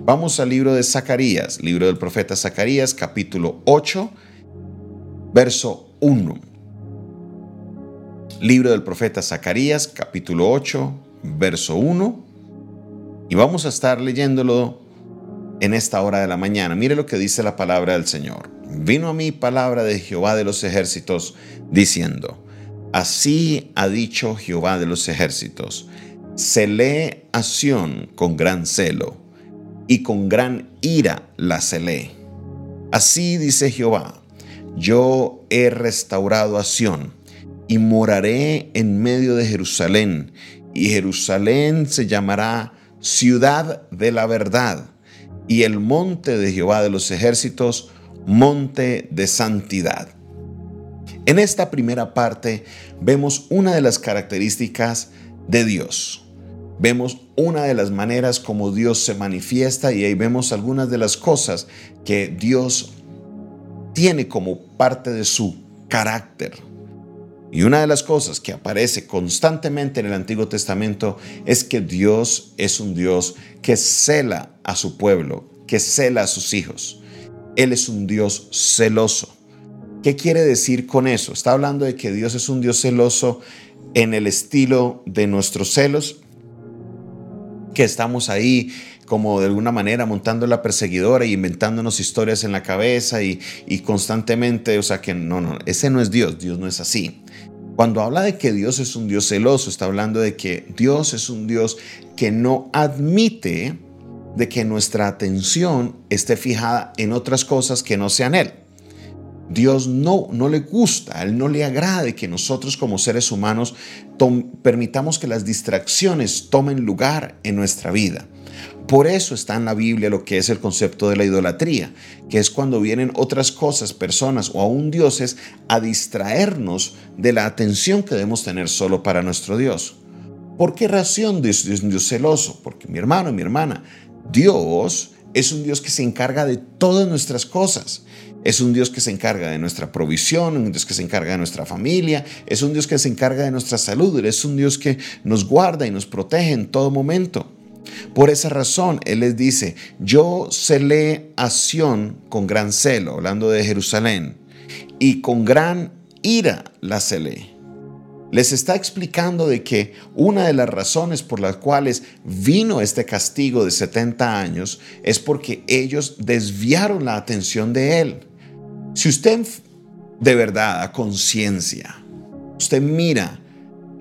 Vamos al libro de Zacarías, libro del profeta Zacarías, capítulo 8, verso 1. Libro del profeta Zacarías, capítulo 8, verso 1. Y vamos a estar leyéndolo en esta hora de la mañana. Mire lo que dice la palabra del Señor. Vino a mí palabra de Jehová de los ejércitos diciendo, Así ha dicho Jehová de los ejércitos, celé a Sión con gran celo, y con gran ira la celé. Así dice Jehová, yo he restaurado a Sión, y moraré en medio de Jerusalén, y Jerusalén se llamará ciudad de la verdad, y el monte de Jehová de los ejércitos, monte de santidad. En esta primera parte vemos una de las características de Dios. Vemos una de las maneras como Dios se manifiesta y ahí vemos algunas de las cosas que Dios tiene como parte de su carácter. Y una de las cosas que aparece constantemente en el Antiguo Testamento es que Dios es un Dios que cela a su pueblo, que cela a sus hijos. Él es un Dios celoso. ¿Qué quiere decir con eso? Está hablando de que Dios es un Dios celoso en el estilo de nuestros celos, que estamos ahí como de alguna manera montando la perseguidora y inventándonos historias en la cabeza y, y constantemente, o sea que no, no, ese no es Dios, Dios no es así. Cuando habla de que Dios es un Dios celoso, está hablando de que Dios es un Dios que no admite de que nuestra atención esté fijada en otras cosas que no sean Él. Dios no, no le gusta, a Él no le agrade que nosotros como seres humanos permitamos que las distracciones tomen lugar en nuestra vida. Por eso está en la Biblia lo que es el concepto de la idolatría, que es cuando vienen otras cosas, personas o aún dioses a distraernos de la atención que debemos tener solo para nuestro Dios. ¿Por qué razón Dios es Dios celoso? Porque mi hermano y mi hermana, Dios es un Dios que se encarga de todas nuestras cosas. Es un Dios que se encarga de nuestra provisión, un Dios que se encarga de nuestra familia, es un Dios que se encarga de nuestra salud, es un Dios que nos guarda y nos protege en todo momento. Por esa razón, Él les dice, yo celé a Sión con gran celo, hablando de Jerusalén, y con gran ira la celé. Les está explicando de que una de las razones por las cuales vino este castigo de 70 años es porque ellos desviaron la atención de Él. Si usted de verdad a conciencia, usted mira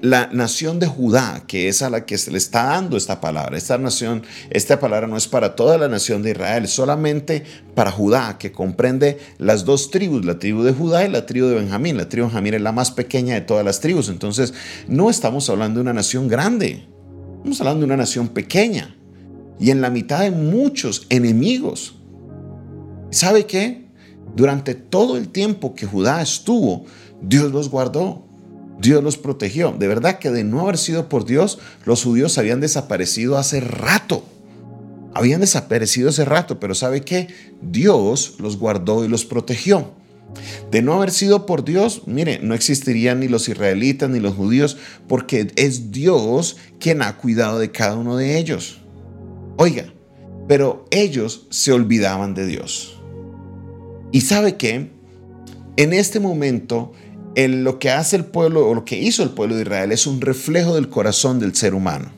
la nación de Judá, que es a la que se le está dando esta palabra, esta nación, esta palabra no es para toda la nación de Israel, solamente para Judá, que comprende las dos tribus, la tribu de Judá y la tribu de Benjamín. La tribu de Benjamín es la más pequeña de todas las tribus, entonces no estamos hablando de una nación grande, estamos hablando de una nación pequeña y en la mitad de muchos enemigos. ¿Sabe qué? Durante todo el tiempo que Judá estuvo, Dios los guardó. Dios los protegió. De verdad que de no haber sido por Dios, los judíos habían desaparecido hace rato. Habían desaparecido hace rato, pero ¿sabe qué? Dios los guardó y los protegió. De no haber sido por Dios, mire, no existirían ni los israelitas ni los judíos, porque es Dios quien ha cuidado de cada uno de ellos. Oiga, pero ellos se olvidaban de Dios. Y sabe que en este momento lo que hace el pueblo o lo que hizo el pueblo de Israel es un reflejo del corazón del ser humano.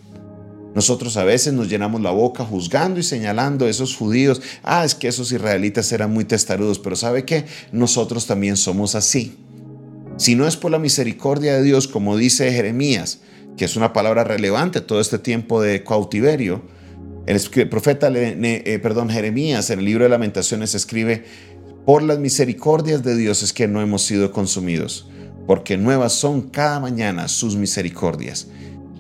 Nosotros a veces nos llenamos la boca juzgando y señalando a esos judíos, ah, es que esos israelitas eran muy testarudos, pero ¿sabe qué? Nosotros también somos así. Si no es por la misericordia de Dios, como dice Jeremías, que es una palabra relevante todo este tiempo de cautiverio, el profeta, eh, perdón, Jeremías en el libro de lamentaciones escribe, por las misericordias de Dios es que no hemos sido consumidos, porque nuevas son cada mañana sus misericordias.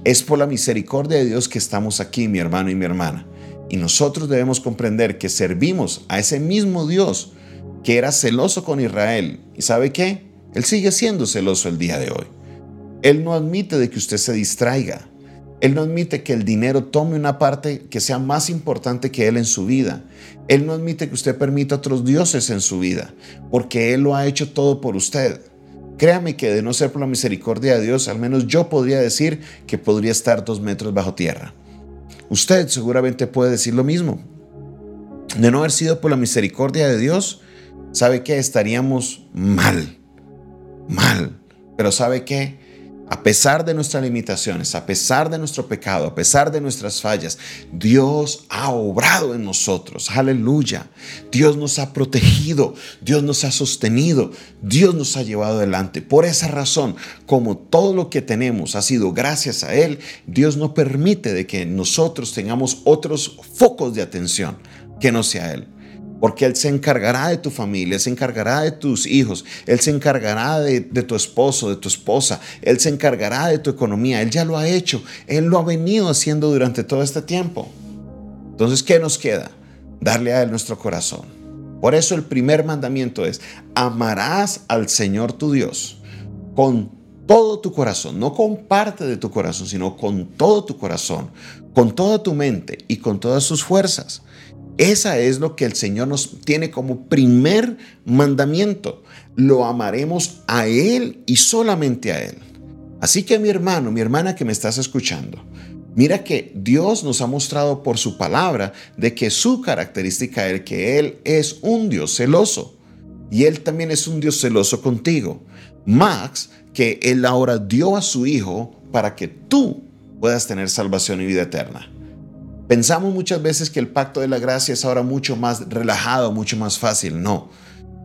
Es por la misericordia de Dios que estamos aquí, mi hermano y mi hermana. Y nosotros debemos comprender que servimos a ese mismo Dios que era celoso con Israel. ¿Y sabe qué? Él sigue siendo celoso el día de hoy. Él no admite de que usted se distraiga. Él no admite que el dinero tome una parte que sea más importante que Él en su vida. Él no admite que usted permita otros dioses en su vida, porque Él lo ha hecho todo por usted. Créame que de no ser por la misericordia de Dios, al menos yo podría decir que podría estar dos metros bajo tierra. Usted seguramente puede decir lo mismo. de no haber sido por la misericordia de Dios, ¿sabe qué? Estaríamos mal, mal. Pero ¿sabe qué? A pesar de nuestras limitaciones, a pesar de nuestro pecado, a pesar de nuestras fallas, Dios ha obrado en nosotros. Aleluya. Dios nos ha protegido, Dios nos ha sostenido, Dios nos ha llevado adelante. Por esa razón, como todo lo que tenemos ha sido gracias a Él, Dios no permite de que nosotros tengamos otros focos de atención que no sea Él porque Él se encargará de tu familia, se encargará de tus hijos, Él se encargará de, tu esposo, de tu esposa, Él se encargará de tu economía, Él ya lo ha hecho, Él lo ha venido haciendo durante todo este tiempo. Entonces, ¿qué nos queda? Darle a Él nuestro corazón. Por eso el primer mandamiento es, amarás al Señor tu Dios con todo tu corazón, no con parte de tu corazón, sino con todo tu corazón, con toda tu mente y con todas sus fuerzas. Esa es lo que el Señor nos tiene como primer mandamiento. Lo amaremos a Él y solamente a Él. Así que mi hermano, mi hermana que me estás escuchando, mira que Dios nos ha mostrado por su palabra de que su característica es que Él es un Dios celoso. Y Él también es un Dios celoso contigo. Max, que Él ahora dio a su Hijo para que tú puedas tener salvación y vida eterna. Pensamos muchas veces que el pacto de la gracia es ahora mucho más relajado, mucho más fácil. No.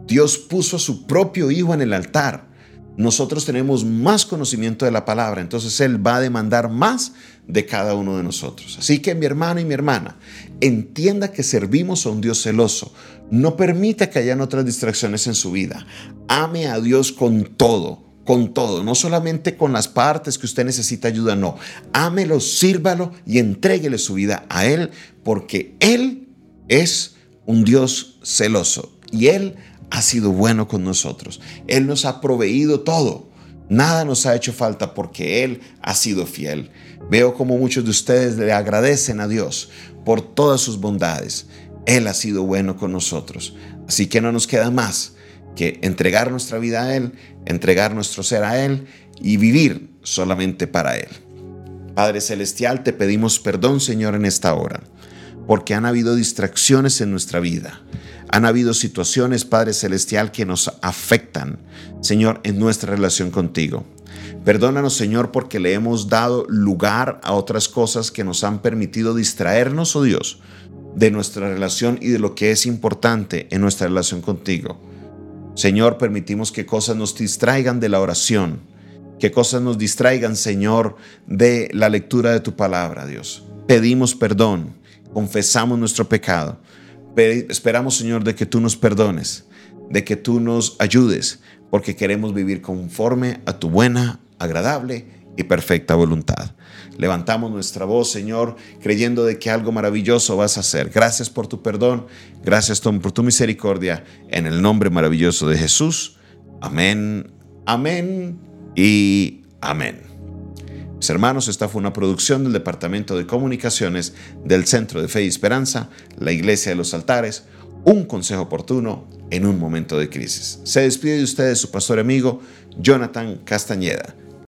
Dios puso a su propio Hijo en el altar. Nosotros tenemos más conocimiento de la palabra, entonces Él va a demandar más de cada uno de nosotros. Así que mi hermano y mi hermana, entienda que servimos a un Dios celoso. No permita que hayan otras distracciones en su vida. Ame a Dios con todo con todo, no solamente con las partes que usted necesita ayuda, no. Ámelo, sírvalo y entréguele su vida a Él, porque Él es un Dios celoso y Él ha sido bueno con nosotros. Él nos ha proveído todo. Nada nos ha hecho falta porque Él ha sido fiel. Veo como muchos de ustedes le agradecen a Dios por todas sus bondades. Él ha sido bueno con nosotros. Así que no nos queda más que entregar nuestra vida a Él, entregar nuestro ser a Él y vivir solamente para Él. Padre Celestial, te pedimos perdón, Señor, en esta hora, porque han habido distracciones en nuestra vida. Han habido situaciones, Padre Celestial, que nos afectan, Señor, en nuestra relación contigo. Perdónanos, Señor, porque le hemos dado lugar a otras cosas que nos han permitido distraernos, oh Dios, de nuestra relación y de lo que es importante en nuestra relación contigo. Señor, permitimos que cosas nos distraigan de la oración, que cosas nos distraigan, Señor, de la lectura de tu palabra, Dios. Pedimos perdón, confesamos nuestro pecado. Esperamos, Señor, de que tú nos perdones, de que tú nos ayudes, porque queremos vivir conforme a tu buena, agradable y perfecta voluntad. Levantamos nuestra voz, Señor, creyendo de que algo maravilloso vas a hacer. Gracias por tu perdón, gracias por tu misericordia, en el nombre maravilloso de Jesús. Amén, amén y amén. Mis hermanos, esta fue una producción del Departamento de Comunicaciones del Centro de Fe y Esperanza, la Iglesia de los Altares, un consejo oportuno en un momento de crisis. Se despide de ustedes su pastor amigo, Jonathan Castañeda.